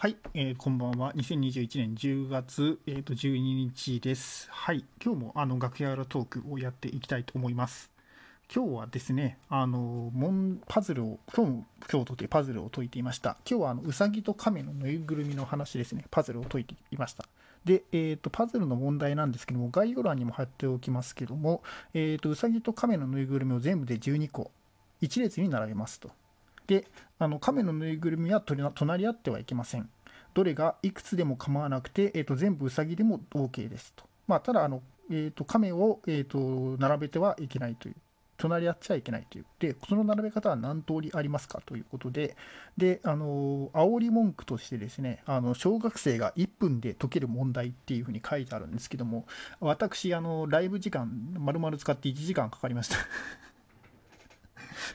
はい、えー、こんばんは。2021年10月、えー、と12日です。はい、今日もあの楽屋裏トークをやっていきたいと思います。今日はですね、あのパズルを、今日も今日解いてパズルを解いていました。今日はあのうさぎと亀のぬいぐるみの話ですね、パズルを解いていました。で、えーと、パズルの問題なんですけども、概要欄にも貼っておきますけども、えーと、うさぎと亀のぬいぐるみを全部で12個、1列に並べますと。で、あの亀のぬいぐるみは隣り合ってはいけません。どれがいくつでも構わなくて、えーと、全部うさぎでも OK ですと。まあ、ただあの、えーと、亀を、えーと、並べてはいけないという。隣り合っちゃいけないという。で、その並べ方は何通りありますかということで、で、あの、煽り文句としてですね、あの、小学生が1分で解ける問題っていうふうに書いてあるんですけども、私、あの、ライブ時間、丸々使って1時間かかりました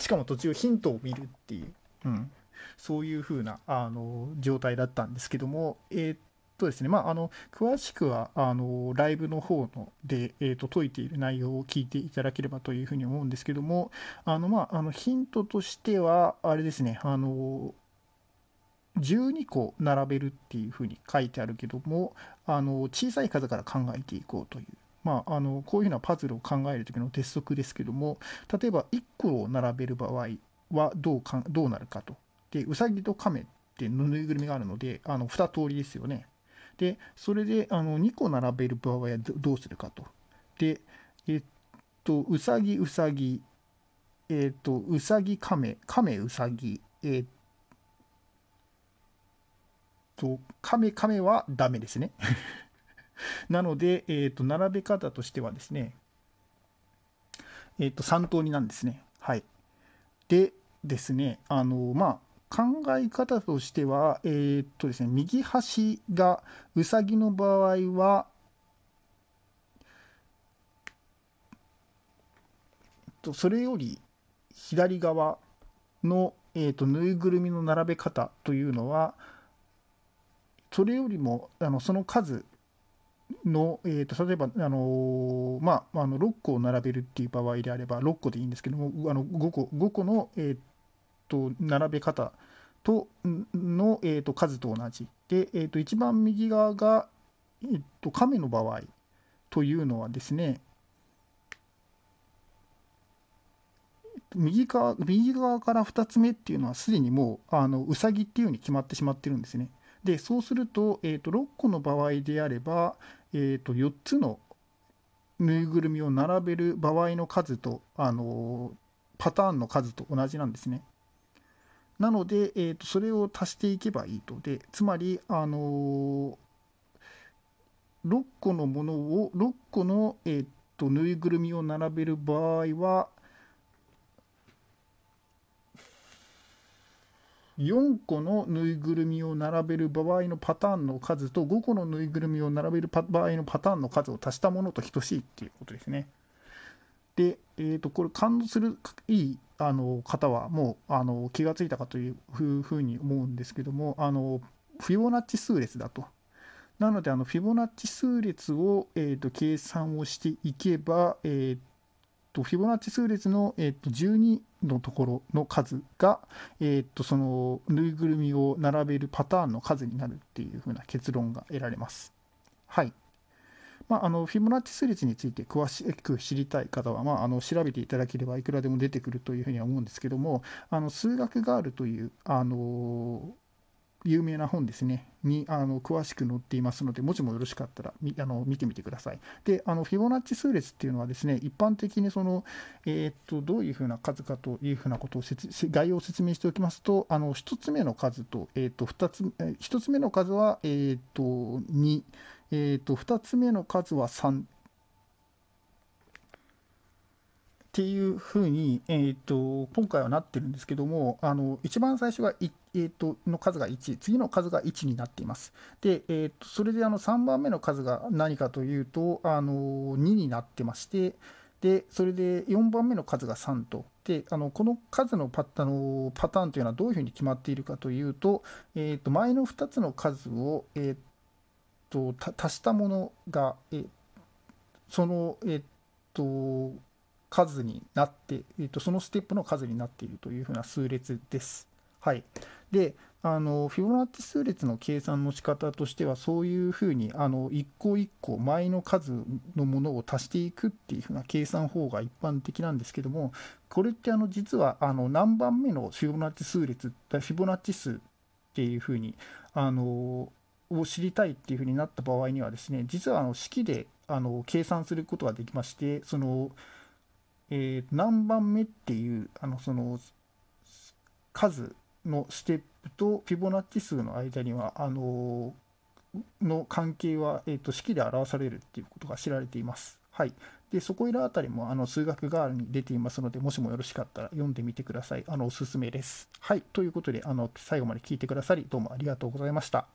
しかも途中ヒントを見るっていう。うん。そういう風なあな状態だったんですけども、えー、っとですね、まあ、あの詳しくはあのライブの方ので、えー、と解いている内容を聞いていただければというふうに思うんですけども、あのまあ、あのヒントとしては、あれですね、あの12個並べるっていうふうに書いてあるけども、あの小さい数から考えていこうという。まあ、あのこういうふうなパズルを考える時の鉄則ですけども例えば1個を並べる場合はどうかどうなるかとで、うさぎと亀ってぬいぐるみがあるので、あの2通りですよね。で、それであの2個並べる場合はどうするかと。で、えっと、うさぎ、うさぎ、えっと、うさぎ、亀、亀、うさぎ、えっと、亀、亀はダメですね。なので、えっと、並べ方としてはですね、えっと、3通りなんですね。はい。でですね、あの、まあ、考え方としては、えー、っとですね、右端がうさぎの場合は、それより左側の、えー、とぬいぐるみの並べ方というのは、それよりもあのその数の、えー、と例えば、あのー、まあ、あの6個を並べるっていう場合であれば6個でいいんですけどもあの5個 ,5 個の、えー、と並べ方との、えー、と数と同じで、えー、と一番右側が、えー、と亀の場合というのはですね右側右側から2つ目っていうのはすでにもうあのうさぎっていうふうに決まってしまってるんですね。でそうすると,、えー、と6個の場合であれば、えー、と4つのぬいぐるみを並べる場合の数とあのパターンの数と同じなんですね。なので、えーと、それを足していけばいいと。で、つまり、あの、6個のものを、6個の、えーと、ぬいぐるみを並べる場合は、4個のぬいぐるみを並べる場合のパターンの数と5個のぬいぐるみを並べる場合のパターンの数を足したものと等しいっていうことですね。で、えー、とこれ感動するいいあの方はもうあの気がついたかというふうに思うんですけどもあのフィボナッチ数列だと。なのであのフィボナッチ数列を、えー、と計算をしていけば、えー、とフィボナッチ数列の、えー、と12のところの数が、えー、とそのぬいぐるみを並べるパターンの数になるっていうふうな結論が得られます。はい。まあ、あのフィボナッチ数列について詳しく知りたい方は、まあ、あの調べていただければいくらでも出てくるというふうには思うんですけどもあの数学ガールというあの有名な本ですね、にあの詳しく載っていますので、もしもよろしかったらあの見てみてください。で、あのフィボナッチ数列っていうのはですね、一般的にその、えー、っとどういうふうな数かというふうなことを概要を説明しておきますと、あの1つ目の数と,、えー、っと2つ1つ目の数は、えー、っと2、えー、と2つ目の数は3っていうふうに、えーと、今回はなってるんですけどもあの一番最初がえーと、の数が1次の数が1になっています。で、えーと、それであの3番目の数が何かというとあの2になってましてでそれで4番目の数が3と。であのこの数のパあのパターンというのはどういうふうに決まっているかというと,、えー、と前の2つの数を、えーと足したものが、えその、えっと、数になって、えっと、そのステップの数になっているというふうな数列です。はい。で、あのフィボナッチ数列の計算の仕方としてはそういうふうにあの1個1個前の数のものを足していくっていうふうな計算法が一般的なんですけどもこれってあの実はあの何番目のフィボナッチ数列フィボナッチ数っていうふうにあのを知りたいっていうふうになった場合にはですね実はあの式であの計算することができましてその、えー、何番目っていうあのその数のステップとフィボナッチ数の間にはあのの関係は、えーと、式で表されるっていうことが知られています。はい、でそこいらあたりもあの数学ガールに出ていますので、もしもよろしかったら読んでみてください。あのおすすめです。はい、ということであの最後まで聞いてくださり、どうもありがとうございました。